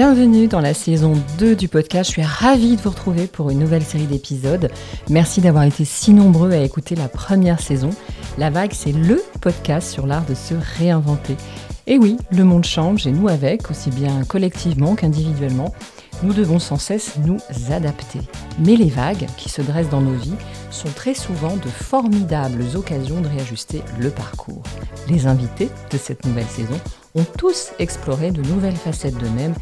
bienvenue dans la saison 2 du podcast. Je suis ravie de vous retrouver pour une nouvelle série d'épisodes. Merci d'avoir été si nombreux à écouter la première saison. La Vague, c'est le podcast sur l'art de se réinventer. Et oui, le monde change et nous avec, aussi bien collectivement qu'individuellement. Nous devons sans cesse nous adapter. Mais les vagues qui se dressent dans nos vies sont très souvent de formidables occasions de réajuster le parcours. Les invités de cette nouvelle saison ont tous exploré de nouvelles facettes d'eux-mêmes,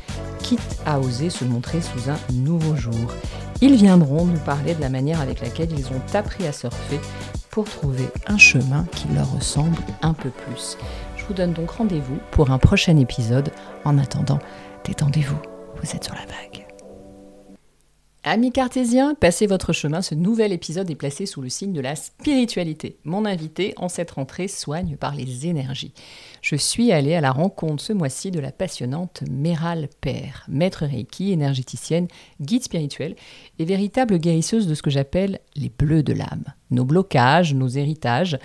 quitte à oser se montrer sous un nouveau jour. Ils viendront nous parler de la manière avec laquelle ils ont appris à surfer pour trouver un chemin qui leur ressemble un peu plus. Je vous donne donc rendez-vous pour un prochain épisode. En attendant, détendez-vous vous êtes sur la vague. Amis cartésiens, passez votre chemin, ce nouvel épisode est placé sous le signe de la spiritualité. Mon invité en cette rentrée soigne par les énergies. Je suis allée à la rencontre ce mois-ci de la passionnante Méral Père, maître Reiki, énergéticienne, guide spirituel et véritable guérisseuse de ce que j'appelle les bleus de l'âme, nos blocages, nos héritages.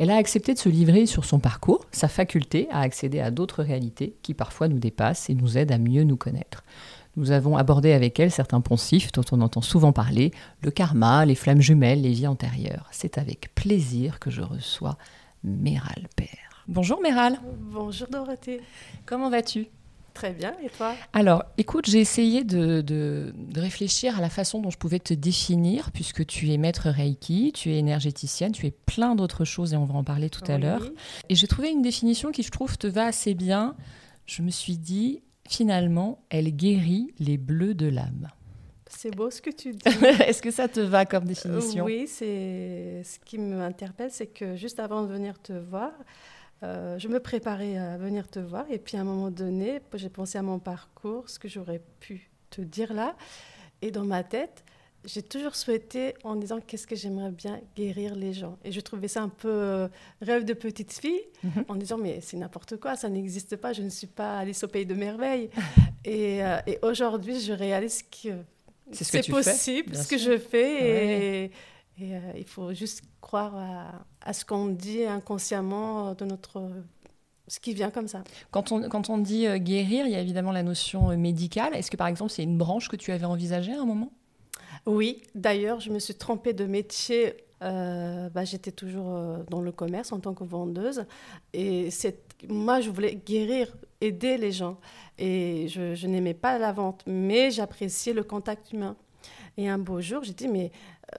Elle a accepté de se livrer sur son parcours, sa faculté à accéder à d'autres réalités qui parfois nous dépassent et nous aident à mieux nous connaître. Nous avons abordé avec elle certains poncifs dont on entend souvent parler, le karma, les flammes jumelles, les vies antérieures. C'est avec plaisir que je reçois Méral Père. Bonjour Méral. Bonjour Dorothée. Comment vas-tu? Très bien, et toi? Alors, écoute, j'ai essayé de, de, réfléchir à la façon dont je pouvais te définir, puisque tu es maître Reiki, tu es énergéticienne, tu es plein d'autres choses, et on va en parler tout à l'heure. Et j'ai trouvé une définition qui, je trouve, te va assez bien. Je me suis dit, finalement, elle guérit les bleus de l'âme. C'est beau ce que tu dis. Est-ce que ça te va comme définition Oui, c'est ce qui m'interpelle, c'est que juste avant de venir te voir, euh, je me préparais à venir te voir et puis à un moment donné, j'ai pensé à mon parcours, ce que j'aurais pu te dire là, et dans ma tête, j'ai toujours souhaité en disant qu'est-ce que j'aimerais bien guérir les gens. Et je trouvais ça un peu euh, rêve de petite fille, mhm. en disant mais c'est n'importe quoi, ça n'existe pas, je ne suis pas Alice au pays de merveilles. et, euh, et aujourd'hui, je réalise que c'est possible, ce que je fais. Et, et euh, il faut juste croire à, à ce qu'on dit inconsciemment de notre ce qui vient comme ça. Quand on, quand on dit guérir, il y a évidemment la notion médicale. Est-ce que par exemple c'est une branche que tu avais envisagée à un moment? Oui, d'ailleurs, je me suis trompée de métier. Euh, bah, J'étais toujours euh, dans le commerce en tant que vendeuse. Et moi, je voulais guérir, aider les gens. Et je, n'aimais pas la vente, mais j'appréciais le contact humain. Et un beau jour, j'ai dit, mais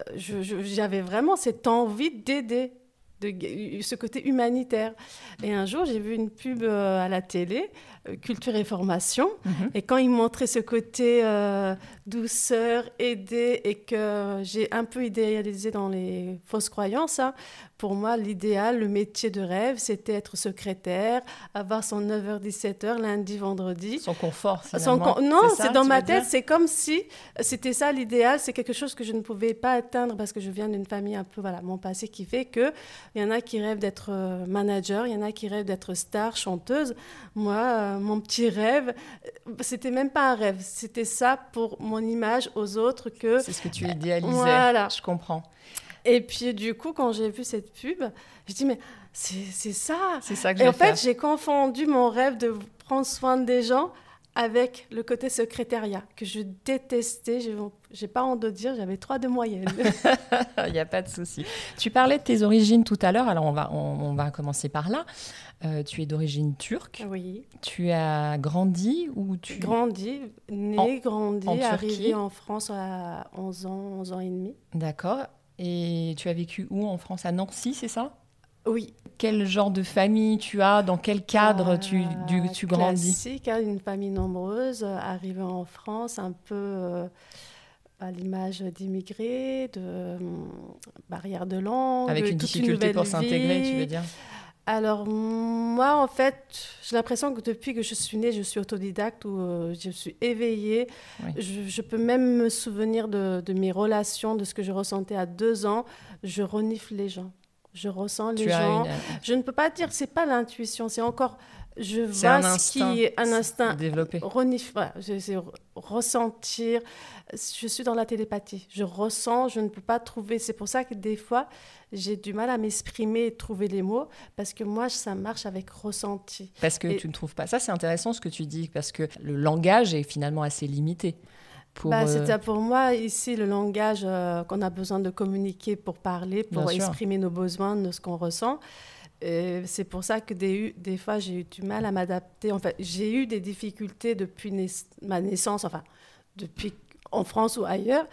euh, j'avais vraiment cette envie d'aider de ce côté humanitaire. Et un jour, j'ai vu une pub à la télé, Culture et Formation, mhm. et quand ils montraient ce côté douceur, aider et que j'ai un peu idéalisé dans les fausses croyances. Hein. Pour moi, l'idéal, le métier de rêve, c'était être secrétaire, avoir son 9h-17h lundi, vendredi. Son confort, son Non, c'est dans ma tête, c'est comme si c'était ça l'idéal. C'est quelque chose que je ne pouvais pas atteindre parce que je viens d'une famille un peu, voilà, mon passé qui fait que il y en a qui rêvent d'être euh, manager, il y en a qui rêvent d'être star, chanteuse. Moi, euh, mon petit rêve, euh, c'était même pas un rêve, c'était ça pour mon image aux autres que... C'est ce que tu idéalisais. Voilà. Je comprends. Et puis du coup, quand j'ai vu cette pub, je dis mais c'est ça. C'est ça que Et en fait, j'ai confondu mon rêve de prendre soin des gens avec le côté secrétariat que je détestais. Je n'ai pas honte de dire, j'avais trois de moyenne. Il n'y a pas de souci. Tu parlais de tes origines tout à l'heure, alors on va, on, va commencer par là. Euh, tu es d'origine turque. Oui. Tu as grandi ou tu... Grandi, né, grandi, arrivé en France à 11 ans, 11 ans et demi. D'accord. Et tu as vécu où en France? À Nancy, c'est ça? Oui. Quel genre de famille tu as Dans quel cadre tu, du, tu grandis Classique, hein, une famille nombreuse, arrivée en France, un peu euh, à l'image d'immigrés, de euh, barrières de langue. Avec une difficulté pour s'intégrer, tu veux dire alors, moi, en fait, j'ai l'impression que depuis que je suis née, je suis autodidacte ou euh, je suis éveillée. Je, peux même me souvenir de, de, mes relations, de ce que je ressentais à deux ans. Je renifle les gens. Je ressens les gens. Je ne peux pas dire, c'est pas l'intuition, c'est encore je vois ce qui est un instinct développé. renif- voilà, je- c'est re- ressentir. Je suis dans la télépathie. Je ressens, je ne peux pas trouver. C'est pour ça que des fois, j'ai du mal à m'exprimer et trouver les mots, parce que moi, ça marche avec ressenti. Parce que Et- tu ne trouves pas. Ça, c'est intéressant ce que tu dis, parce que le langage est finalement assez limité. Pour, Bah, euh, C'est-à-dire pour moi, ici, le langage euh, qu'on a besoin de communiquer pour parler, pour exprimer nos besoins, de ce qu'on ressent. C'est pour ça que des, des fois, j'ai eu du mal à m'adapter. En fait, j'ai eu des difficultés depuis naiss- ma naissance, enfin, depuis en France ou ailleurs,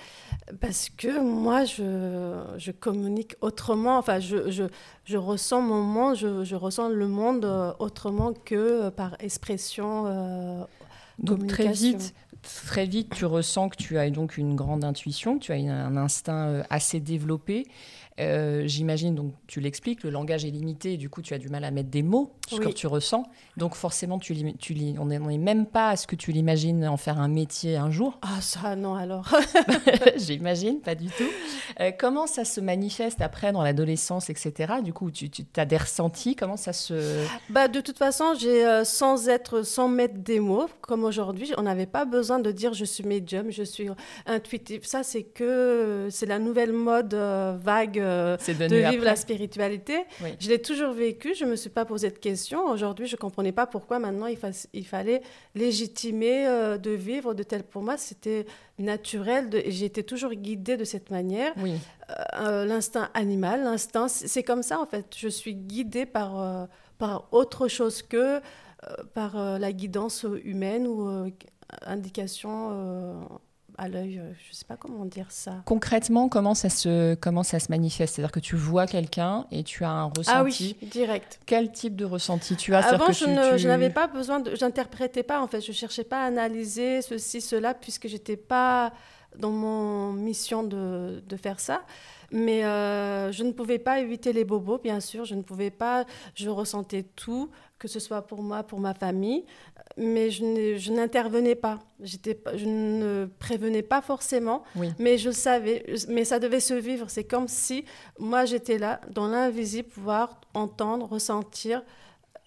parce que moi, je, je communique autrement. Enfin, je, je, je ressens mon monde, je, ressens le monde euh, autrement que par expression. euh, Donc très vite, très vite, tu ressens que tu as donc une grande intuition, tu as un instinct euh, assez développé. Euh, J'imagine, donc tu l'expliques, le langage est limité, et du coup tu as du mal à mettre des mots sur ce que tu ressens. Donc forcément, tu, on n'est on est même pas à ce que tu l'imagines en faire un métier un jour. Ah, ça, non, alors. J'imagine, pas du tout. Euh, comment ça se manifeste après dans l'adolescence, etc. Du coup, tu, tu as des ressentis, comment ça se... Bah, de toute façon, j'ai euh, sans être, sans mettre des mots, comme aujourd'hui, on n'avait pas besoin de dire je suis médium, je suis intuitif. Ça, c'est que c'est la nouvelle mode vague euh, de vivre après. la spiritualité. Oui. Je l'ai toujours vécu, je me suis pas posé de questions. Aujourd'hui, je comprenais pas pourquoi maintenant il, fa- il fallait légitimer euh, de vivre de tel. Pour moi, c'était naturel de- et j'ai été toujours guidée de cette manière. Oui, Euh, l'instinct animal, l'instinct, c'est comme ça en fait. Je suis guidée par, par autre chose que par la guidance humaine ou indication à l'œil. euh, je sais pas comment dire ça. Concrètement, comment ça se, comment ça se manifeste? C'est-à-dire que tu vois quelqu'un et tu as un ressenti. Ah oui, direct. Quel type de ressenti tu as? Avant, que je tu- ne- tu- je n'avais pas besoin de. J'interprétais pas, en fait. Je cherchais pas à analyser ceci, cela, puisque j'étais pas dans mon mission de, de faire ça. Mais euh, je ne pouvais pas éviter les bobos, bien sûr. Je ne pouvais pas. Je ressentais tout, que ce soit pour moi, pour ma famille. Mais je n'ai- je n'intervenais pas. Je ne prévenais pas forcément. Oui. Mais je le savais. Mais ça devait se vivre. C'est comme si moi, j'étais là, dans l'invisible, pouvoir entendre, ressentir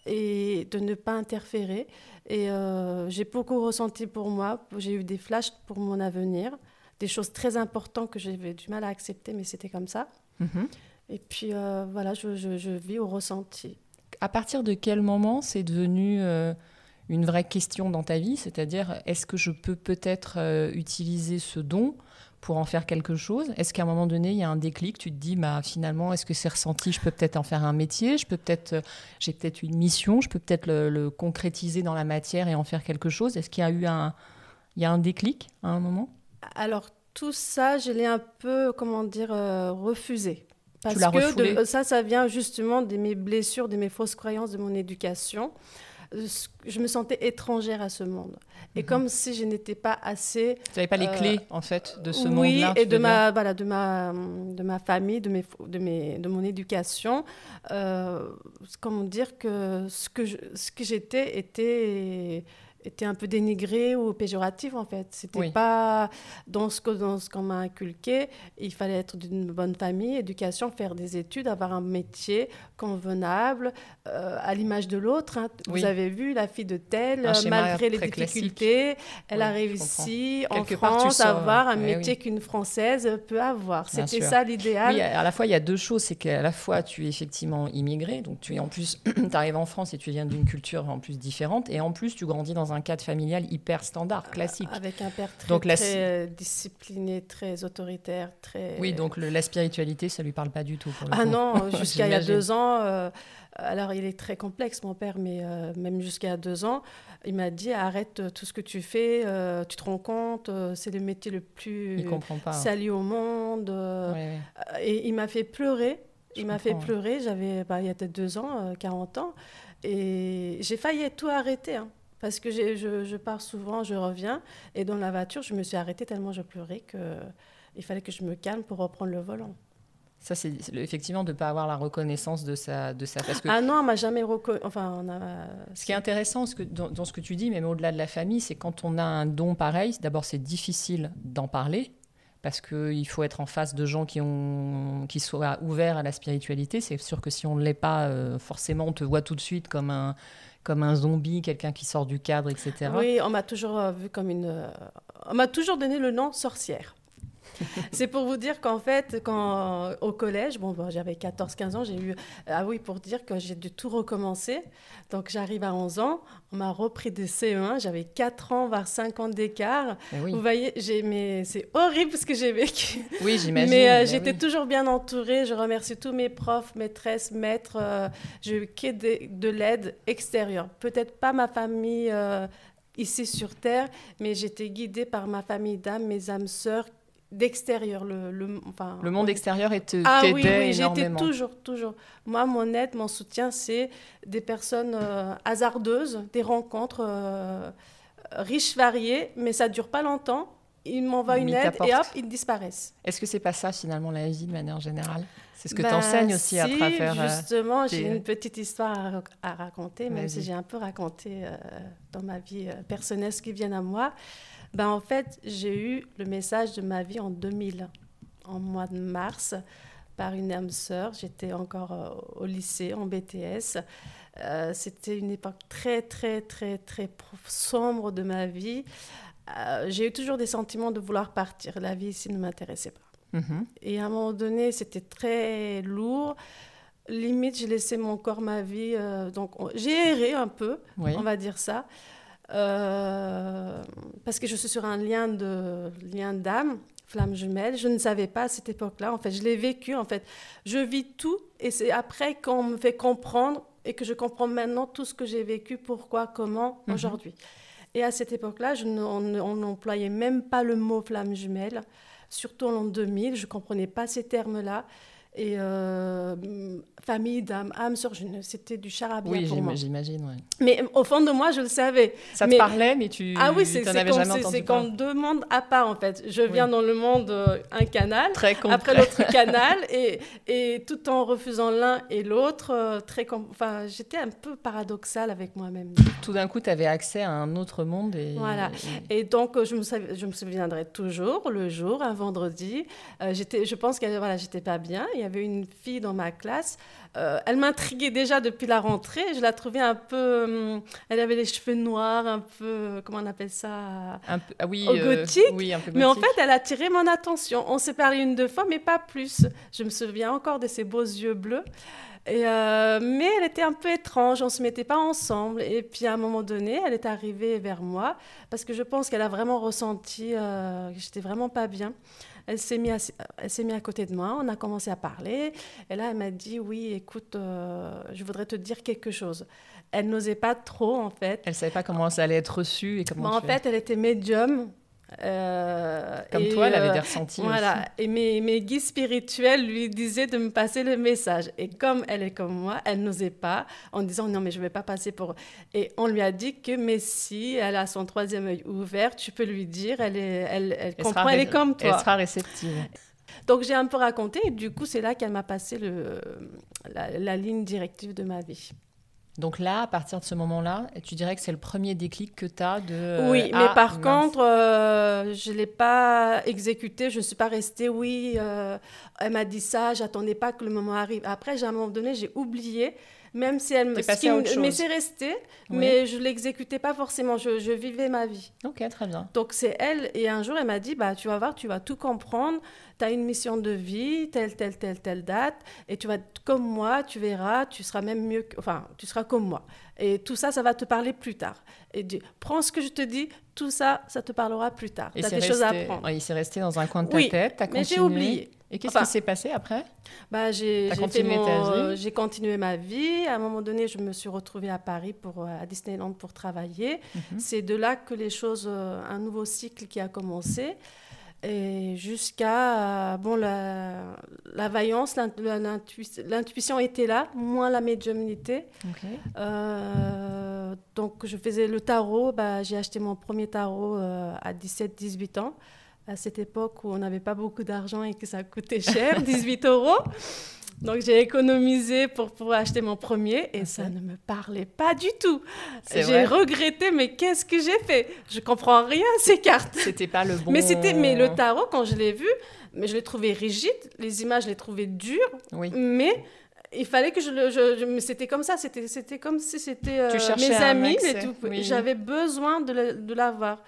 et de ne pas interférer. Et euh, j'ai beaucoup ressenti pour moi. J'ai eu des flashs pour mon avenir, des choses très importantes que j'avais du mal à accepter, mais c'était comme ça. Mhm. Et puis euh, voilà, je, je- je vis au ressenti. À partir de quel moment c'est devenu euh, une vraie question dans ta vie? C'est-à-dire, est-ce que je peux peut-être euh, utiliser ce don pour en faire quelque chose? Est-ce qu'à un moment donné, il y a un déclic Tu te dis, bah, finalement, est-ce que c'est ressenti Je peux peut-être en faire un métier Je peux peut-être, euh, j'ai peut-être une mission Je peux peut-être le, concrétiser dans la matière et en faire quelque chose? Est-ce qu'il y a eu un, il y a un déclic à un moment? Alors tout ça, je l'ai un peu, comment dire, refusé. Parce l'as que de- ça, ça vient justement de mes blessures, de mes fausses croyances, de mon éducation. Euh, Je me sentais étrangère à ce monde. Et Mhm. comme si je n'étais pas assez Tu n'avais pas les Euh, clés, en fait, de ce oui, monde-là et tu de ma, voilà, de, ma, de ma famille, de, mes, de, mes, de mon éducation. Euh, comment dire que ce que je- ce que j'étais était, était un peu dénigré ou péjoratif, en fait. C'était Oui. pas dans ce que- dans ce qu'on m'a inculqué. Il fallait être d'une bonne famille, éducation, faire des études, avoir un métier convenable, euh, à l'image de l'autre. hein. Oui. Vous avez vu la fille de telle, malgré les classique. difficultés, elle Oui, a réussi en France à avoir un ouais, métier qu'une Française peut avoir. C'était ça l'idéal. Oui, à la fois, il y a deux choses. C'est qu'à la fois, tu es effectivement immigré, donc tu es en plus, tu arrives en France et tu viens d'une culture en plus différente, et en plus, tu grandis dans un cadre familial hyper standard, classique. Avec un père très, Donc la- très euh, discipliné, très autoritaire, très... Oui, donc le- la spiritualité, ça lui parle pas du tout. Pour le Ah coup. non, jusqu'à il y a deux ans, euh, alors il est très complexe mon père, mais euh, même jusqu'à deux ans, il m'a dit arrête euh, tout ce que tu fais, euh, tu te rends compte, euh, c'est le métier le plus pas. sali au monde. euh, Ouais, ouais. Euh, Et il m'a fait pleurer. Je Il m'a fait pleurer. J'avais, bah, il y a peut-être deux ans, euh, 40 ans. Et j'ai failli tout arrêter. hein, parce que je, je pars souvent, je reviens. Et dans la voiture, je me suis arrêtée tellement je pleurais qu'il fallait que je me calme pour reprendre le volant. Ça, c'est effectivement de ne pas avoir la reconnaissance de sa, de. Parce que Ah non, on m'a jamais reconnu. Enfin, on a. Ce qui est intéressant ce que, dans, dans ce que tu dis, même au-delà de la famille, c'est quand on a un don pareil, d'abord c'est difficile d'en parler, parce qu'il faut être en face de gens qui, ont, qui soient ouverts à la spiritualité. C'est sûr que si on ne l'est pas, euh, forcément, on te voit tout de suite comme un, comme un zombie, quelqu'un qui sort du cadre, etc. Oui, on m'a toujours euh, vu comme une... Euh, on m'a toujours donné le nom sorcière. c'est pour vous dire qu'en fait, quand au collège, bon, j'avais 14-15 ans, j'ai eu, ah oui, pour dire que j'ai dû tout recommencer. Donc j'arrive à 11 ans, on m'a repris des CE1, j'avais 4 ans, voire 5 ans d'écart. Vous voyez, mais c'est horrible ce que j'ai vécu. Oui, j'imagine. Mais euh, j'étais toujours bien entourée. Je remercie tous mes profs, maîtresses, maîtres. Euh, j'ai eu que de, l'aide extérieure. Peut-être pas ma famille. Euh, ici sur Terre, mais j'étais guidée par ma famille d'âmes, mes âmes sœurs d'extérieur. Le, le, enfin, le monde extérieur était ah, oui, oui, j'étais toujours, toujours. Moi, mon aide, mon soutien, c'est des personnes euh, hasardeuses, des rencontres euh, riches, variées, mais ça dure pas longtemps. Ils m'envoient une aide et hop, ils disparaissent. Est-ce que c'est pas ça finalement la vie de manière générale? C'est ce que ben, tu enseignes aussi à travers. Euh, justement, j'ai une petite histoire à, raconter, même si j'ai un peu raconté dans ma vie personnelle ce qui vient à moi. Ben, en fait, j'ai eu le message de ma vie en 2000, en mois de mars, par une âme sœur. J'étais encore euh, au lycée, en BTS. Euh, c'était une époque très, très, très, très sombre de ma vie. Euh, j'ai eu toujours des sentiments de vouloir partir. La vie ici ne m'intéressait pas. Mhm. Et à un moment donné, c'était très lourd limite, j'ai laissé mon corps, ma vie. donc, j'ai erré un peu, on va dire ça. Euh, parce que je suis sur un lien de lien d'âme, flamme jumelle. Je ne savais pas à cette époque-là. En fait, je l'ai vécu. En fait, je vis tout, et c'est après qu'on me fait comprendre et que je comprends maintenant tout ce que j'ai vécu, pourquoi, comment, mhm. aujourd'hui. Et à cette époque-là, on n'employait même pas le mot flamme jumelle, surtout en l'an 2000. Je ne comprenais pas ces termes-là. Et euh, famille d'âme, âme sœur, c'était du charabia oui, pour moi. j'imagine, Mais au fond de moi, je le savais. Ça te parlait, mais tu ah oui, c'est comme deux mondes à part, en fait. Je viens dans le monde, euh, un canal, très après l'autre canal, et, et tout en refusant l'un et l'autre. Euh, très enfin, J'étais un peu paradoxale avec moi-même. Tout d'un coup, tu avais accès à un autre monde. Et, voilà. Et, donc, je me, je me souviendrai toujours, le jour, un vendredi, j'étais, je pense que voilà, j'étais pas bien il y avait une fille dans ma classe. Euh, elle m'intriguait déjà depuis la rentrée. Je la trouvais un peu. Hum, elle avait les cheveux noirs, un peu. Comment on appelle ça un peu, ah oui, euh, gothique. oui, un peu gothique. Mais en fait, elle a attiré mon attention. On s'est parlé une, deux fois, mais pas plus. Je me souviens encore de ses beaux yeux bleus. Et euh, mais elle était un peu étrange, on ne se mettait pas ensemble. Et puis à un moment donné, elle est arrivée vers moi parce que je pense qu'elle a vraiment ressenti que j'étais vraiment pas bien. Elle s'est mise, à, mis à côté de moi, on a commencé à parler. Et là, elle m'a dit, oui, écoute, euh, je voudrais te dire quelque chose. Elle n'osait pas trop, en fait. Elle ne savait pas comment ça allait être reçu et comment. en fait, elle était médium. Euh, Comme toi, elle avait des euh, ressentis. Voilà. Et mes, mes, guides spirituels lui disaient de me passer le message. Et comme elle est comme moi, elle n'osait pas en disant non, mais je ne vais pas passer pour. Et on lui a dit que, mais si elle a son troisième œil ouvert, tu peux lui dire, elle, est, elle, elle, comprend, elle est comme toi. Elle sera réceptive. Donc j'ai un peu raconté, et du coup, c'est là qu'elle m'a passé le, la ligne directive de ma vie. Donc là, à partir de ce moment-là, tu dirais que c'est le premier déclic que tu as de... Euh, oui, mais par contre, euh, je ne l'ai pas exécuté, je ne suis pas restée, oui, euh, elle m'a dit ça, j'attendais pas que le moment arrive. Après, à un moment donné, j'ai oublié même si elle me. Mais c'est resté, mais je l'exécutais pas forcément. Je, je, vivais ma vie. Ok, très bien. Donc c'est elle. Et un jour, elle m'a dit bah, Tu vas voir, tu vas tout comprendre. Tu as une mission de vie, telle, telle, telle, telle date. Et tu vas être comme moi, tu verras, tu seras même mieux. Enfin, tu seras comme moi. Et tout ça, ça va te parler plus tard. Et prends ce que je te dis, tout ça, ça te parlera plus tard. Tu as des choses à apprendre. il s'est resté dans un coin de ta oui, tête. As mais j'ai oublié. Et qu'est-ce qui s'est passé après? bah, J'ai continué, ma vie. À un moment donné, je me suis retrouvée à Paris, pour, euh, à Disneyland, pour travailler. Mhm. C'est de là que les choses, euh, un nouveau cycle qui a commencé. Et jusqu'à, euh, bon, la, la vaillance, l'intuition était là, moins la médiumnité. donc, je faisais le tarot. Bah, J'ai acheté mon premier tarot à 17-18 ans à cette époque où on n'avait pas beaucoup d'argent et que ça coûtait cher, 18 euros. Donc j'ai économisé pour pouvoir acheter mon premier et ça ne me parlait pas du tout. J'ai regretté, mais qu'est-ce que j'ai fait? Je comprends rien ces cartes. C'était pas le bon. Mais c'était, mais le tarot quand je l'ai vu, mais je l'ai trouvé rigide. Les images, je les trouvais dures. Oui. Mais il fallait que je le. Je, c'était comme ça, c'était, c'était comme si c'était euh, mes amis et tout. J'avais besoin de, l'avoir.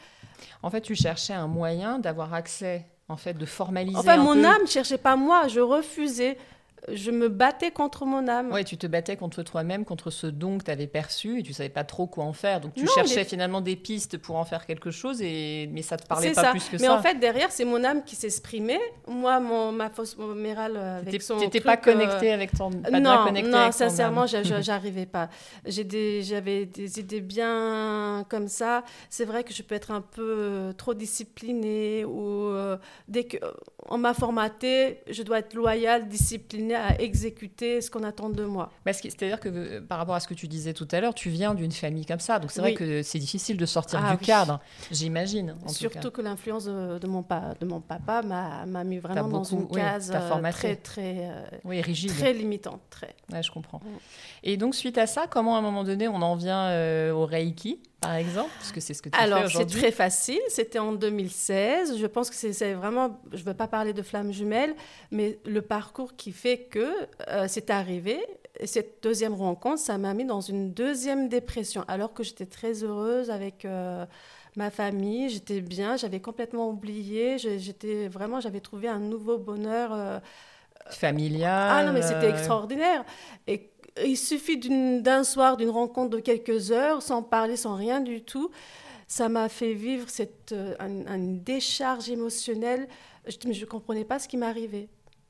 En fait, tu cherchais un moyen d'avoir accès, en fait, de formaliser. Enfin, mon âme ne cherchait pas moi, je refusais je me battais contre mon âme. Oui, tu te battais contre toi-même, contre ce don que tu avais perçu et tu savais pas trop quoi en faire. Donc tu cherchais finalement des pistes pour en faire quelque chose, et... mais ça te parlait pas plus que ça. Mais en fait, derrière, c'est mon âme qui s'exprimait. Moi, mon, ma fausse mérale euh, avec son. Tu n'étais pas connecté avec ton. Pas non, connecté non, sincèrement, j'arrivais pas. J'avais des idées bien comme ça. C'est vrai que je peux être un peu euh, trop disciplinée ou euh, dès qu'on m'a formaté, je dois être loyale, disciplinée à exécuter ce qu'on attend de moi. C'est-à-dire que euh, par rapport à ce que tu disais tout à l'heure, tu viens d'une famille comme ça, donc c'est vrai que c'est difficile de sortir ah du cadre, j'imagine. Surtout que l'influence de, mon de mon papa m'a mis vraiment dans une case euh, très très euh, rigide. très limitante, très. Ouais, je comprends. Mm. Et donc suite à ça, comment à un moment donné on en vient au Reiki? Par exemple Parce que c'est ce que tu Alors, c'est très facile. C'était en 2016. Je pense que c'est vraiment, je ne veux pas parler de flammes jumelles, mais le parcours qui fait que euh, c'est arrivé. cette deuxième rencontre, ça m'a mis dans une deuxième dépression, alors que j'étais très heureuse avec euh, ma famille, j'étais bien, j'avais complètement oublié, j'étais vraiment, j'avais trouvé un nouveau bonheur. Euh, familial. Ah non, mais c'était extraordinaire. Et il suffit d'un soir, d'une rencontre de quelques heures, sans parler, sans rien du tout. Ça m'a fait vivre cette, euh, une décharge émotionnelle. Je ne comprenais pas ce qui m'arrivait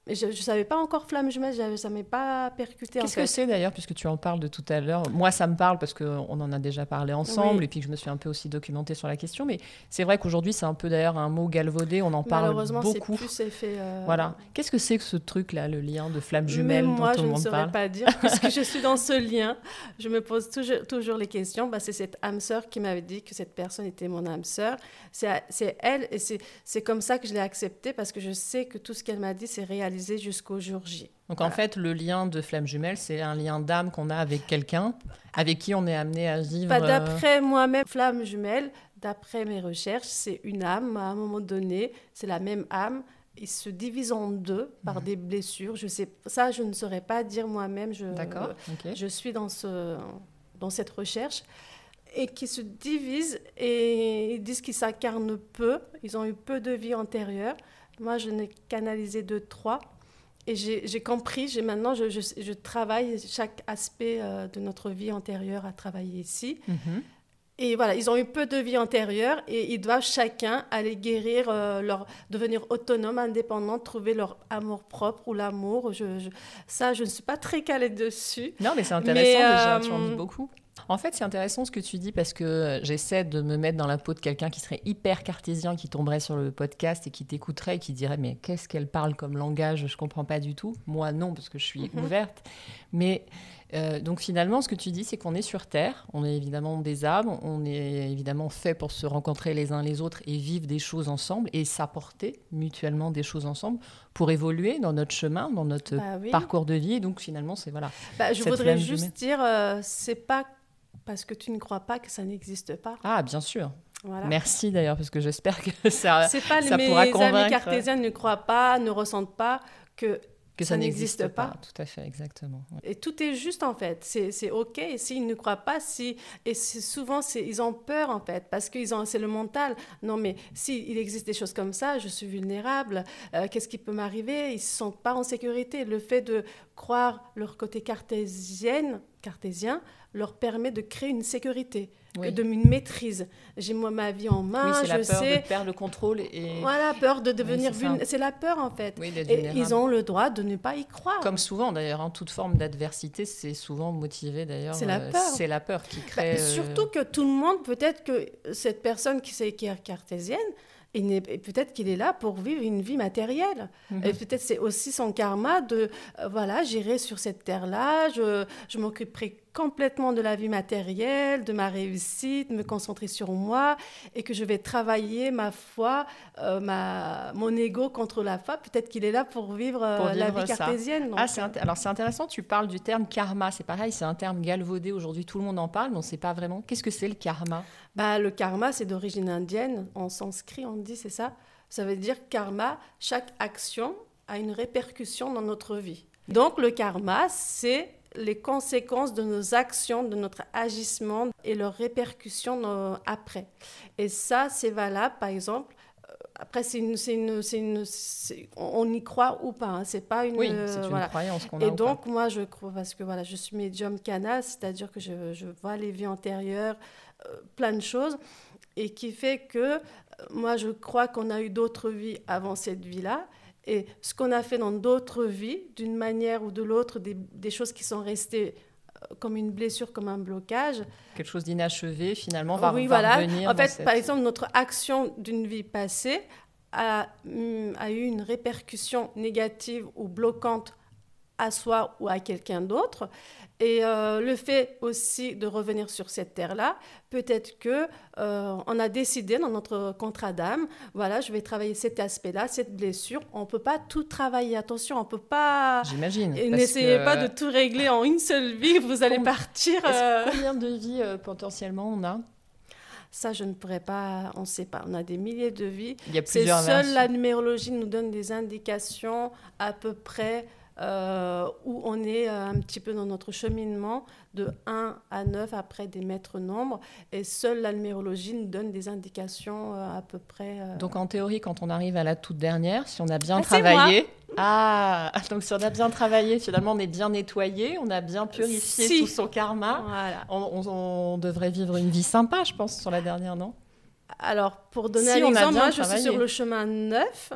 je ne savais pas encore flamme jumelle, ça ne m'est pas percuté. Qu'est-ce que c'est d'ailleurs, puisque tu en parles de tout à l'heure? Moi, ça me parle parce qu'on en a déjà parlé ensemble et puis que je me suis un peu aussi documentée sur la question. Mais c'est vrai qu'aujourd'hui, c'est un peu d'ailleurs un mot galvaudé, on en parle Malheureusement, beaucoup. Plus effet, euh... Voilà. Qu'est-ce que c'est que ce truc-là, le lien de flamme jumelle dont moi, tout parle Moi, je ne saurais pas dire, puisque je suis dans ce lien. Je me pose toujours, toujours les questions. Bah, c'est cette âme sœur qui m'avait dit que cette personne était mon âme sœur. C'est elle et c'est comme ça que je l'ai acceptée parce que je sais que tout ce qu'elle m'a dit, c'est réalisé jusqu'au jour donc en fait, le lien de flamme jumelle, c'est un lien d'âme qu'on a avec quelqu'un, avec qui on est amené à vivre. Pas d'après moi-même, flamme jumelle, d'après mes recherches, c'est une âme à un moment donné, c'est la même âme. Il se divise en deux par mhm. des blessures. Je sais ça, je ne saurais pas dire moi-même. Je, je suis dans ce dans cette recherche et qui se divisent et ils disent qu'ils s'incarnent peu. Ils ont eu peu de vie antérieure. Moi, je n'ai canalisé deux, trois. Et j'ai compris, maintenant, je, je, travaille chaque aspect euh, de notre vie antérieure à travailler ici. Mhm. Et voilà, ils ont eu peu de vie antérieure et ils doivent chacun aller guérir, euh, leur, devenir autonome, indépendant, trouver leur amour propre ou l'amour. Je, ça, je ne suis pas très calée dessus. Non, mais c'est intéressant déjà, tu en dis euh, beaucoup. En fait, c'est intéressant ce que tu dis parce que j'essaie de me mettre dans la peau de quelqu'un qui serait hyper cartésien, qui tomberait sur le podcast et qui t'écouterait et qui dirait mais qu'est-ce qu'elle parle comme langage? Je comprends pas du tout. Moi non parce que je suis mhm. ouverte. Mais euh, donc finalement, ce que tu dis, c'est qu'on est sur Terre, on est évidemment des âmes, on est évidemment fait pour se rencontrer les uns les autres et vivre des choses ensemble et s'apporter mutuellement des choses ensemble pour évoluer dans notre chemin, dans notre bah parcours de vie. donc finalement, c'est voilà. Bah, je voudrais juste dire, euh, c'est pas parce que tu ne crois pas que ça n'existe pas. Ah, bien sûr. Merci d'ailleurs, parce que j'espère que ça, C'est pas ça mes pourra amis cartésiens ne croient pas, ne ressentent pas que que ça, n'existe pas. Tout à fait, exactement. Et tout est juste en fait. C'est OK. Et s'ils ne croient pas, si et souvent ils ont peur en fait parce que c'est le mental. Non mais s'il il existe des choses comme ça, je suis vulnérable. Euh, qu'est-ce qui peut m'arriver? Ils se sentent pas en sécurité. Le fait de croire leur côté cartésien, cartésien leur permet de créer une sécurité, de une maîtrise. J'ai moi ma vie en main, oui, je la peur de perdre le contrôle et voilà peur de devenir vulnérable. C'est la peur en fait. et ils ont le droit de ne pas y croire. Comme souvent d'ailleurs, en hein, toute forme d'adversité, c'est souvent motivé d'ailleurs. C'est la euh, peur. c'est la peur qui crée. Bah, surtout que tout le monde, peut-être que cette personne qui, qui est cartésienne, et, peut-être qu'il est là pour vivre une vie matérielle. Mhm. Et peut-être c'est aussi son karma de, euh, voilà, j'irai sur cette terre-là, je, je m'occuperai complètement de la vie matérielle, de ma réussite, me concentrer sur moi et que je vais travailler ma foi, euh, ma, mon ego contre la foi. Peut-être qu'il est là pour vivre, euh, la vie cartésienne. Ah, alors c'est intéressant, tu parles du terme karma. C'est pareil, c'est un terme galvaudé aujourd'hui, tout le monde en parle, mais on ne sait pas vraiment. Qu'est-ce que c'est le karma? Bah, Le karma, c'est d'origine indienne. En sanskrit, on dit, c'est ça? Ça veut dire karma, chaque action a une répercussion dans notre vie. Donc le karma, c'est les conséquences de nos actions, de notre agissement et leurs répercussions après. Et ça, c'est valable, par exemple, euh, après, c'est une, une, une on y croit ou pas. Hein, c'est pas une. Oui, c'est une croyance qu'on a. Et donc, moi, je crois parce que voilà, je suis médium canal, c'est-à-dire que je, je, vois les vies antérieures, euh, plein de choses, et qui fait que euh, moi, je crois qu'on a eu d'autres vies avant cette vie-là, et ce qu'on a fait dans d'autres vies, d'une manière ou de l'autre, des, choses qui sont restées euh, comme une blessure, comme un blocage. Quelque chose d'inachevé, finalement, va, oui, voilà. En fait, par exemple, notre action d'une vie passée a, mm, a, eu une répercussion négative ou bloquante à soi ou à quelqu'un d'autre. Et euh, le fait aussi de revenir sur cette terre-là, peut-être que euh, on a décidé dans notre contrat d'âme, voilà, je vais travailler cet aspect-là, cette blessure. On peut pas tout travailler. Attention, on peut pas. J'imagine. N'essayez pas de tout régler en une seule vie. Vous allez partir. Euh, combien de vies potentiellement on a? Ça, je ne pourrais pas, on ne sait pas. On a des milliers de vies. Il y a plusieurs C'est seule la numérologie nous donne des indications à peu près euh, où on est euh, un petit peu dans notre cheminement de 1 à 9 après des maîtres nombres. Et seule la numérologie nous donne des indications euh, à peu près. Donc en théorie, quand on arrive à la toute dernière, si on a bien ah, travaillé. Ah, donc si on a bien travaillé, finalement on est bien nettoyé, on a bien purifié tout son karma. on devrait vivre une vie sympa, je pense, sur la dernière, non? Alors, pour donner un exemple, moi, je suis sur le chemin 9.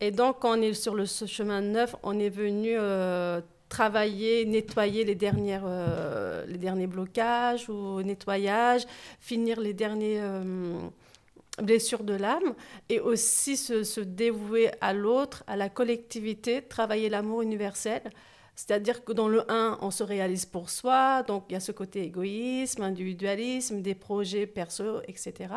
Et donc, quand on est sur le chemin 9, on est venu euh, travailler, nettoyer les, dernières, euh, les derniers blocages ou nettoyage, finir les dernières euh, blessures de l'âme et aussi se, se dévouer à l'autre, à la collectivité, travailler l'amour universel. C'est-à-dire que dans le 1, on se réalise pour soi, donc il y a ce côté égoïsme, individualisme, des projets perso, etc.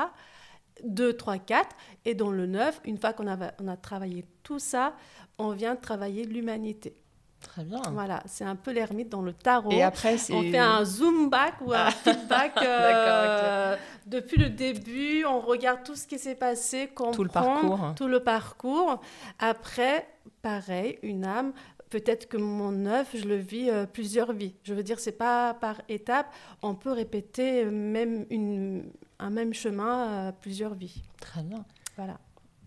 2, 3, 4. Et dans le 9, une fois qu'on a, on a travaillé tout ça, on vient travailler l'humanité. Très bien. Voilà, c'est un peu l'ermite dans le tarot. Et après, on fait un zoom back ou un feedback euh, depuis le début. On regarde tout ce qui s'est passé, tout le parcours. Tout le parcours. Après, pareil, une âme. Peut-être que mon neuf, je le vis euh, plusieurs vies. Je veux dire, c'est pas par étape. On peut répéter même une, un même chemin, plusieurs vies. Très bien. Voilà.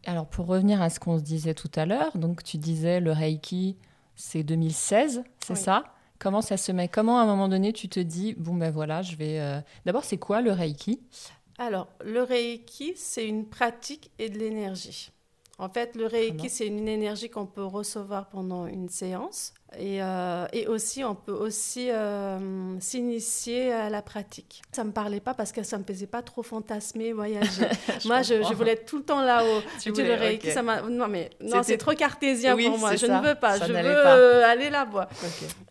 Alors pour revenir à ce qu'on se disait tout à l'heure, donc tu disais le Reiki, c'est 2016, c'est ça? Comment ça se met? Comment à un moment donné tu te dis bon ben voilà, je vais. Euh, d'abord, c'est quoi le Reiki? Alors le Reiki, c'est une pratique et de l'énergie. En fait, le Reiki, c'est une énergie qu'on peut recevoir pendant une séance. Et, euh, et, aussi, on peut aussi euh, s'initier à la pratique. Ça ne me parlait pas parce que ça ne me faisait pas trop fantasmer, voyager. Moi, je, voulais être tout le temps là-haut. Tu voulais, le Reiki, ça m'a... Non, mais non, c'est trop cartésien pour moi. Je ne veux pas. je veux euh, aller là-bas.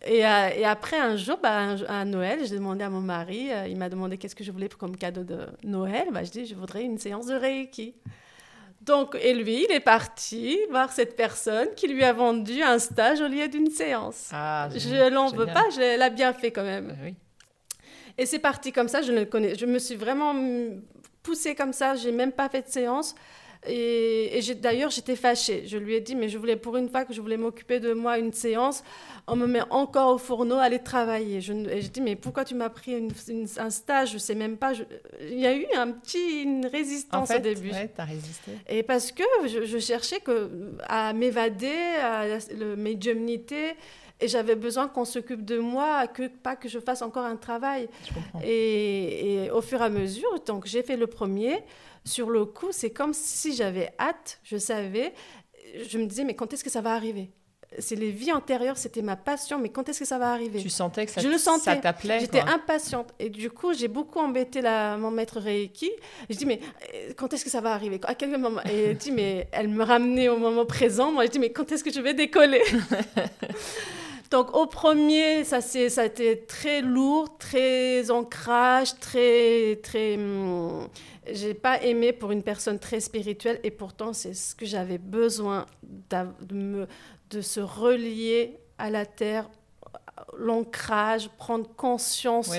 Et, et, après, un jour, bah, à Noël, j'ai demandé à mon mari, il m'a demandé qu'est-ce que je voulais comme cadeau de Noël. Bah, je dis, je voudrais une séance de Reiki. Donc, et lui, il est parti voir cette personne qui lui a vendu un stage au lieu d'une séance. Ah, je l'en veux pas, je l'ai bien fait quand même. oui. Et c'est parti comme ça, je ne connais. Je me suis vraiment poussée comme ça, j'ai même pas fait de séance. Et, d'ailleurs, j'étais fâchée. Je lui ai dit, mais je voulais pour une fois que je voulais m'occuper de moi une séance, on me met encore au fourneau à aller travailler. Je, et je dis, mais pourquoi tu m'as pris un stage? Je sais même pas. il y a eu un petit, une résistance au début. Ouais, as résisté. Et parce que je, cherchais que, à m'évader, à la, médiumnité et j'avais besoin qu'on s'occupe de moi, que pas que je fasse encore un travail. Et, et, au fur et à mesure, donc j'ai fait le premier sur le coup, c'est comme si j'avais hâte, je savais, je me disais, mais quand est-ce que ça va arriver? C'est les vies antérieures, c'était ma passion, mais quand est-ce que ça va arriver? Tu sentais que ça, je le sentais. t'appelait J'étais impatiente. Et du coup, j'ai beaucoup embêté la, mon maître Reiki. Je dis, mais euh, quand est-ce que ça va arriver? À quel moment? Et elle dit, mais elle me ramenait au moment présent. Moi, je dis, mais quand est-ce que je vais décoller? Donc au premier, ça, ça a été très lourd, très ancrage, très... très hum, j'ai pas aimé pour une personne très spirituelle et pourtant c'est ce que j'avais besoin de, me, de se relier à la terre, l'ancrage, prendre conscience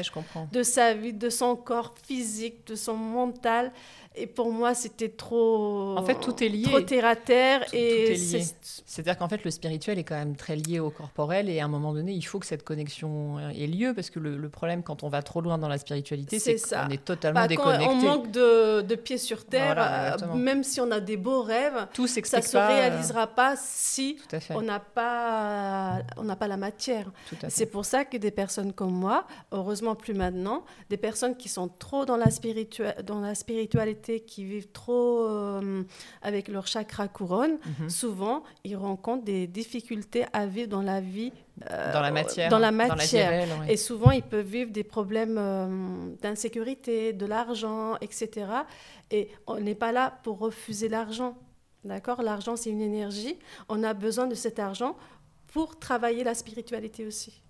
de sa vie, de son corps physique, de son mental. Et pour moi, c'était trop. En fait, tout est lié. Trop terre à terre. et C'est-à-dire qu'en fait, le spirituel est quand même très lié au corporel. Et à un moment donné, il faut que cette connexion ait lieu. Parce que le, problème, quand on va trop loin dans la spiritualité, c'est qu'on est totalement bah, déconnecté. on manque de, de pieds sur terre, euh, même si on a des beaux rêves, tout ça ne se euh, réalisera pas si on n'a pas, on pas la matière. C'est pour ça que des personnes comme moi, heureusement plus maintenant, des personnes qui sont trop dans la, dans la spiritualité, qui vivent trop euh, avec leur chakra couronne, mhm. souvent, ils rencontrent des difficultés à vivre dans la vie. Euh, dans la matière. Dans la matière. Et souvent, ils peuvent vivre des problèmes euh, d'insécurité, de l'argent, etc. Et on n'est pas là pour refuser l'argent. D'accord? L'argent, c'est une énergie. On a besoin de cet argent pour travailler la spiritualité aussi.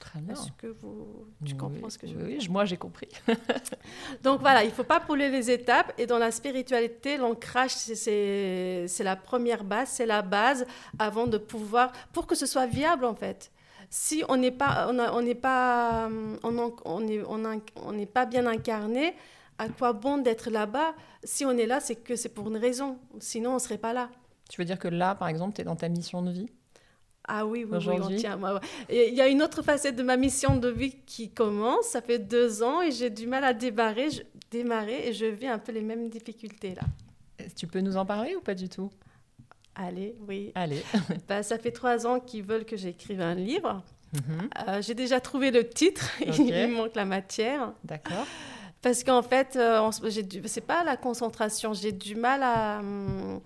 Très bien. Est-ce que vous, tu comprends ce que je veux dire Oui, moi j'ai compris. Donc voilà, il ne faut pas pouler les étapes. Et dans la spiritualité, l'ancrage, c'est la première base, c'est la base avant de pouvoir, pour que ce soit viable en fait. Si on n'est pas, on n'est pas, on, on est, on n'est pas bien incarné, à quoi bon d'être là-bas Si on est là, c'est que c'est pour une raison. Sinon, on ne serait pas là. Tu veux dire que là, par exemple, tu es dans ta mission de vie? Ah oui, oui, tient. Il y a une autre facette de ma mission de vie qui commence. Ça fait deux ans et j'ai du mal à démarrer, je, démarrer et je vis un peu les mêmes difficultés là. Tu peux nous en parler ou pas du tout? Allez, oui. Allez. bah, ça fait trois ans qu'ils veulent que j'écrive un livre. Mhm. Euh, j'ai déjà trouvé le titre, il me manque la matière. D'accord. Parce qu'en fait, euh, c'est pas la concentration, j'ai du mal à. Hum,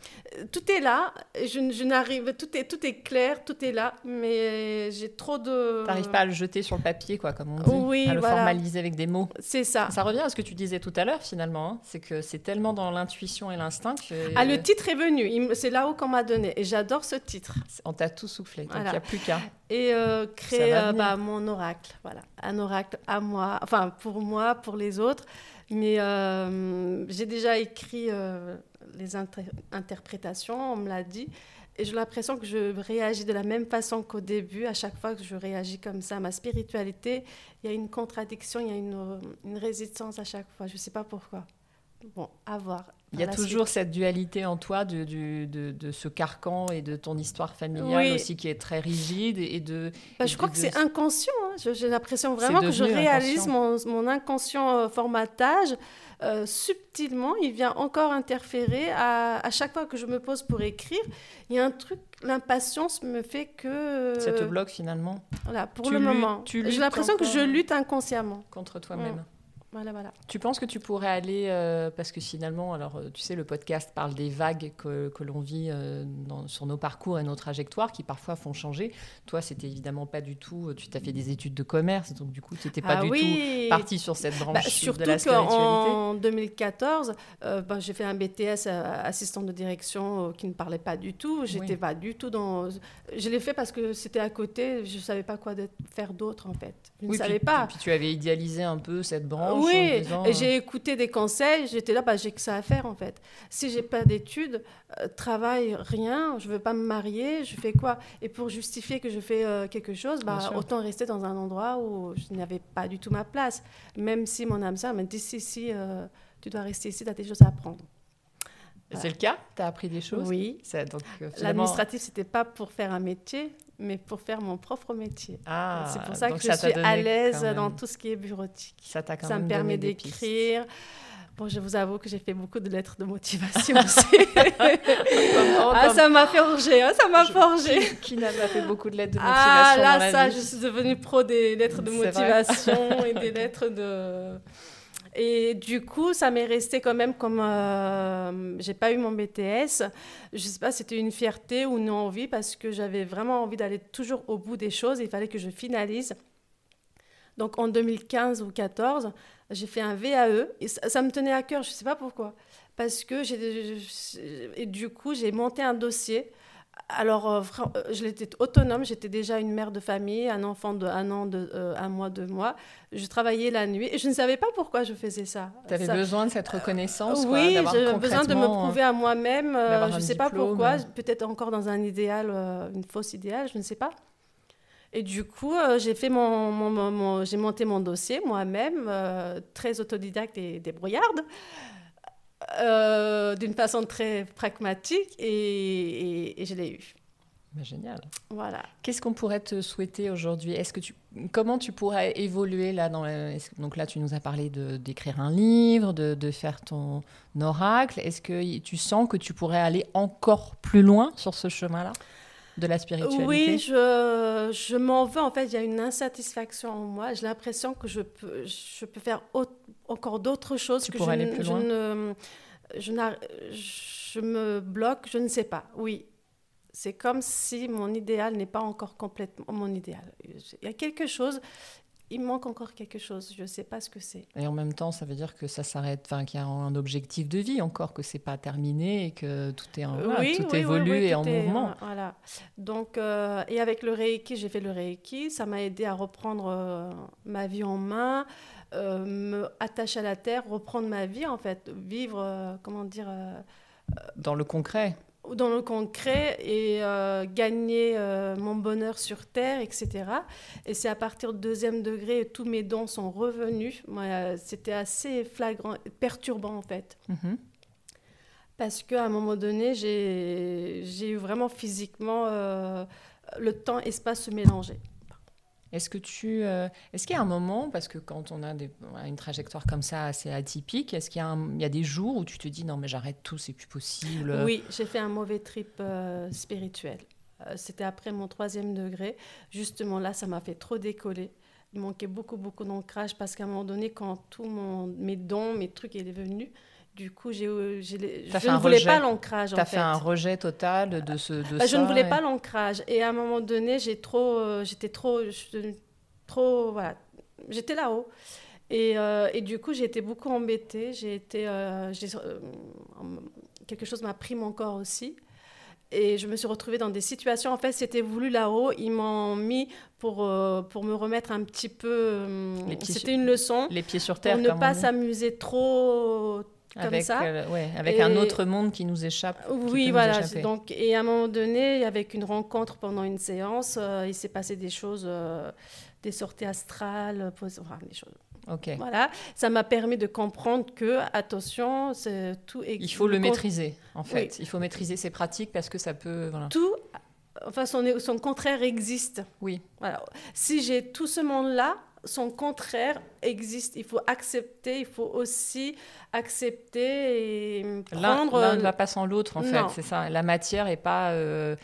tout est là, je, je n'arrive, tout est, tout est clair, tout est là, mais j'ai trop de. T'arrives pas à le jeter sur le papier, quoi, comme on dit, oui, à le formaliser avec des mots. C'est ça. Ça revient à ce que tu disais tout à l'heure, finalement. Hein. C'est que c'est tellement dans l'intuition et l'instinct que. Ah, le titre est venu, c'est là-haut qu'on m'a donné, et j'adore ce titre. On t'a tout soufflé, donc il n'y a plus qu'à et euh, créer euh, bah, mon oracle. Voilà, un oracle à moi, enfin pour moi, pour les autres. Mais euh, j'ai déjà écrit les interprétations, on me l'a dit. Et j'ai l'impression que je réagis de la même façon qu'au début. À chaque fois que je réagis comme ça, ma spiritualité, il y a une contradiction, il y a une, une résistance à chaque fois. Je ne sais pas pourquoi. Bon, à voir. Il y a toujours cette dualité en toi de, de, de, ce carcan et de ton histoire familiale aussi qui est très rigide. Et de, bah, je crois que c'est inconscient. Hein. J'ai l'impression vraiment que je réalise mon, mon, inconscient euh, formatage. Euh, subtilement, il vient encore interférer à, à, chaque fois que je me pose pour écrire. Il y a un truc, l'impatience me fait que... Ça te bloque finalement? Voilà, pour le moment. J'ai l'impression que je lutte inconsciemment. Contre toi-même. Mm. Voilà, voilà. Tu penses que tu pourrais aller, euh, parce que finalement, alors euh, tu sais, le podcast parle des vagues que, que l'on vit euh, dans, sur nos parcours et nos trajectoires qui parfois font changer. Toi, c'était évidemment pas du tout, tu t'as fait des études de commerce, donc du coup, tu n'étais pas ah du tout parti sur cette branche bah, de la spiritualité. En 2014, bah, j'ai fait un BTS assistant de direction qui ne parlait pas du tout. J'étais pas du tout dans. Je l'ai fait parce que c'était à côté, je savais pas quoi faire d'autre en fait. Je ne savais pas. Et puis tu avais idéalisé un peu cette branche oui, et euh, j'ai écouté des conseils, j'étais là, bah, j'ai que ça à faire en fait. Si j'ai pas d'études, euh, travail, rien, je veux pas me marier, je fais quoi? Et pour justifier que je fais euh, quelque chose, bah, autant rester dans un endroit où je n'avais pas du tout ma place. Même si mon âme sœur m'a dit, si, si, tu dois rester ici, tu as des choses à apprendre. C'est le cas? Tu as appris des choses? Oui. L'administratif, c'était pas pour faire un métier, mais pour faire mon propre métier. Ah, c'est pour ça que je suis à l'aise dans tout ce qui est bureautique. Ça, quand ça me permet d'écrire. Bon, je vous avoue que j'ai fait beaucoup de lettres de motivation aussi. ah, ça m'a forgé, hein, ça m'a forgé. Qui, n'a pas fait beaucoup de lettres de ah, motivation Ah là, ça, je suis devenue pro des lettres de motivation et des lettres de et du coup, ça m'est resté quand même comme euh, j'ai pas eu mon BTS. Je sais pas, c'était une fierté ou une envie parce que j'avais vraiment envie d'aller toujours au bout des choses. Il fallait que je finalise. Donc en 2015 ou 2014, j'ai fait un VAE et ça, me tenait à cœur. Je sais pas pourquoi, parce que j'ai et du coup j'ai monté un dossier alors, euh, euh, je l'étais autonome, j'étais déjà une mère de famille, un enfant de un an, de, euh, un mois, deux mois. Je travaillais la nuit et je ne savais pas pourquoi je faisais ça. Tu avais besoin de cette reconnaissance Oui, j'avais besoin de me prouver à moi-même. je ne sais pas pourquoi, peut-être encore dans un idéal, une fausse idéal, je ne sais pas. Et du coup, j'ai fait mon, mon, j'ai monté mon dossier moi-même, très autodidacte et débrouillarde. Euh, d'une façon très pragmatique et, je l'ai eu. Bah, génial. Voilà. Qu'est-ce qu'on pourrait te souhaiter aujourd'hui? Est-ce que tu comment tu pourrais évoluer là dans donc là tu nous as parlé d'écrire un livre, de, de, faire ton oracle. Est-ce que tu sens que tu pourrais aller encore plus loin sur ce chemin-là de la spiritualité? Oui, je, je m'en veux. En fait, il y a une insatisfaction en moi. J'ai l'impression que je peux, je peux faire encore d'autres choses. Tu que je, aller plus loin je, ne, je, me bloque, je ne sais pas. Oui, c'est comme si mon idéal n'est pas encore complètement mon idéal. Il y a quelque chose, il manque encore quelque chose. Je ne sais pas ce que c'est. Et en même temps, ça veut dire que ça s'arrête, enfin qu'il y a un objectif de vie encore, que c'est pas terminé et que tout est en, tout évolue et en mouvement. Voilà. Donc euh, et avec le Reiki, j'ai fait le Reiki, ça m'a aidé à reprendre euh, ma vie en main. Euh, me attacher à la terre, reprendre ma vie en fait, vivre, comment dire, dans le concret dans le concret et euh, gagner euh, mon bonheur sur Terre, etc. Et c'est à partir du deuxième degré, tous mes dons sont revenus. Euh, c'était assez flagrant, perturbant en fait. Mm-hmm. Parce qu'à un moment donné, j'ai eu vraiment physiquement le temps-espace se mélanger. Est-ce que tu, euh, est-ce qu'il y a un moment, parce que quand on a une trajectoire comme ça assez atypique, est-ce qu'il y a, des jours où tu te dis non mais j'arrête tout, c'est plus possible? Oui, j'ai fait un mauvais trip euh, spirituel. Euh, c'était après mon troisième degré. Justement là, ça m'a fait trop décoller. Il manquait beaucoup beaucoup d'ancrage parce qu'à un moment donné, quand tous mes dons, mes trucs étaient venus, du coup, j'ai, euh, je ne voulais pas l'ancrage. Tu as fait. un rejet total de ce de bah, Je ne voulais pas l'ancrage. Et à un moment donné, j'ai trop, euh, j'étais trop, trop, voilà, j'étais là-haut. Et, euh, et, du coup, j'ai été beaucoup embêtée. J'ai été, quelque chose m'a pris mon corps aussi. Et je me suis retrouvée dans des situations, en fait, c'était voulu là-haut. Ils m'ont mis pour, pour me remettre un petit peu. C'était une leçon. Les pieds sur terre. Pour ne pas s'amuser trop, avec, ça. Euh, ouais, avec un autre monde qui nous échappe. Oui, voilà. Donc, et à un moment donné, avec une rencontre pendant une séance, euh, il s'est passé des choses, euh, des sorties astrales, enfin, des choses. Ok. Voilà, ça m'a permis de comprendre que, attention, tout est... Il faut le maîtriser, en fait. Il faut maîtriser ses pratiques parce que ça peut... Voilà. Tout, enfin, son, son contraire existe. Oui. Voilà. Si j'ai tout ce monde-là, son contraire existe. Il faut accepter, il faut aussi accepter et prendre... L'un ne va pas sans l'autre, en fait, c'est ça. La matière n'est pas... Euh,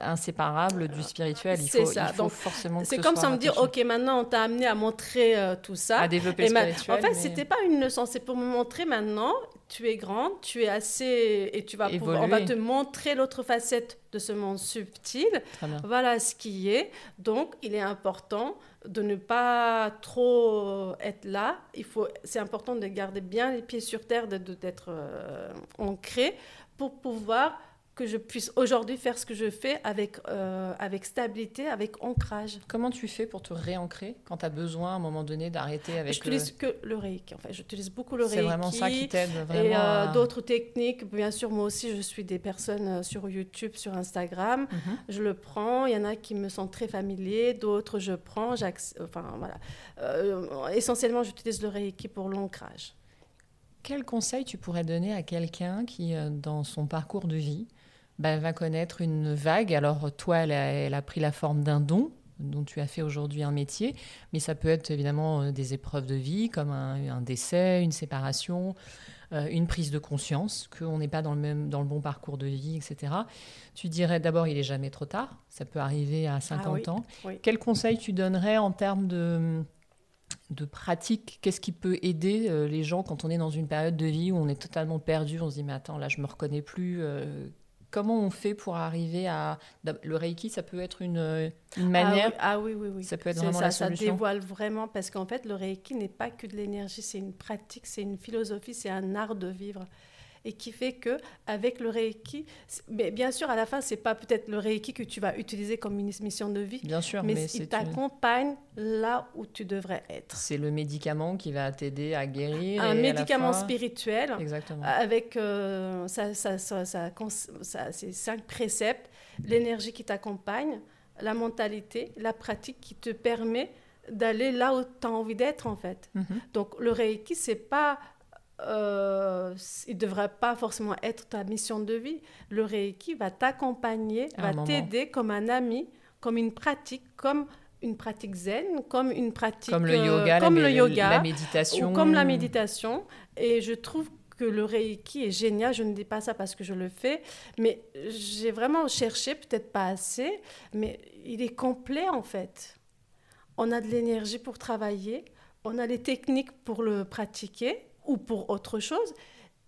inséparable du spirituel. Il faut, ça. Il faut forcément C'est comme ça me dire, ok, maintenant on t'a amené à montrer euh, tout ça. À développer le spirituel. En fait, c'était pas une leçon, c'est pour me montrer maintenant, tu es grande, tu es assez, et tu vas pouvoir, on va te montrer l'autre facette de ce monde subtil. Voilà ce qui est. Donc, il est important de ne pas trop être là. Il faut, c'est important de garder bien les pieds sur terre, d'être euh, ancré pour pouvoir que je puisse aujourd'hui faire ce que je fais avec, euh, avec stabilité, avec ancrage. Comment tu fais pour te réancrer quand tu as besoin à un moment donné d'arrêter avec Je n'utilise que le Reiki. En fait. J'utilise beaucoup le Reiki. C'est vraiment ça qui t'aide vraiment. Et euh, d'autres techniques. Bien sûr, moi aussi, je suis des personnes euh, sur YouTube, sur Instagram. Mhm. Je le prends. Il y en a qui me sont très familiers. D'autres, je prends. Enfin, voilà. essentiellement, j'utilise le Reiki pour l'ancrage. Quel conseil tu pourrais donner à quelqu'un qui, dans son parcours de vie, bah, va connaître une vague. Alors toi, elle a, pris la forme d'un don dont tu as fait aujourd'hui un métier, mais ça peut être évidemment euh, des épreuves de vie comme un, décès, une séparation, euh, une prise de conscience qu'on n'est pas dans le même dans le bon parcours de vie, etc. Tu dirais d'abord il est jamais trop tard, ça peut arriver à 50 ah ans. Quel conseil tu donnerais en termes de de pratique, qu'est-ce qui peut aider euh, les gens quand on est dans une période de vie où on est totalement perdu, on se dit mais attends là je me reconnais plus, comment on fait pour arriver à le reiki ça peut être une, une ah manière ah oui. oui oui. Ça peut être vraiment la solution. ça dévoile vraiment parce qu'en fait le reiki n'est pas que de l'énergie c'est une pratique c'est une philosophie c'est un art de vivre et qui fait que avec le Reiki, mais bien sûr à la fin c'est pas peut-être le Reiki que tu vas utiliser comme une mission de vie, bien sûr, mais, mais il t'accompagne là où tu devrais être. C'est le médicament qui va t'aider à guérir. Un médicament spirituel, Exactement. avec euh, ça, ça, ça, ces cinq préceptes, l'énergie qui t'accompagne, la mentalité, la pratique qui te permet d'aller là où tu as envie d'être en fait. Mhm. Donc le Reiki, c'est pas euh, il ne devrait pas forcément être ta mission de vie. Le Reiki va t'accompagner, va t'aider comme un ami, comme une pratique, comme une pratique zen, comme une pratique comme le yoga, comme la, le yoga, la méditation, comme la méditation. Et je trouve que le Reiki est génial. Je ne dis pas ça parce que je le fais, mais j'ai vraiment cherché, peut-être pas assez, mais il est complet en fait on a de l'énergie pour travailler, on a les techniques pour le pratiquer ou pour autre chose.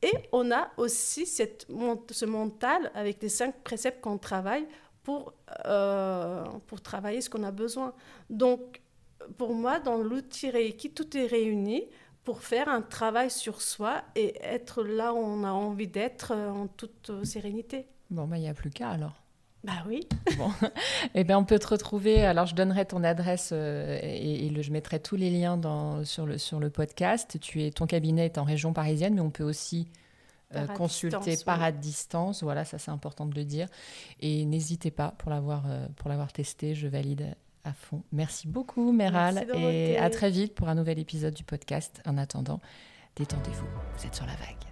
Et on a aussi cette, ce mental avec les cinq préceptes qu'on travaille pour, euh, pour travailler ce qu'on a besoin. Donc, pour moi, dans l'outil Reiki, tout est réuni pour faire un travail sur soi et être là où on a envie d'être euh, en toute sérénité. Bon, bah, il n'y a plus qu'à alors. Bah oui. bon. Eh bien, on peut te retrouver. Alors, je donnerai ton adresse euh, et, je mettrai tous les liens dans, sur, le, sur le podcast. Tu es, ton cabinet est en région parisienne, mais on peut aussi euh, consulter par à distance. Voilà, ça c'est important de le dire. Et n'hésitez pas pour l'avoir euh, pour l'avoir testé. Je valide à fond. Merci beaucoup, Méral. et à très vite pour un nouvel épisode du podcast. En attendant, détendez-vous. Vous êtes sur la vague.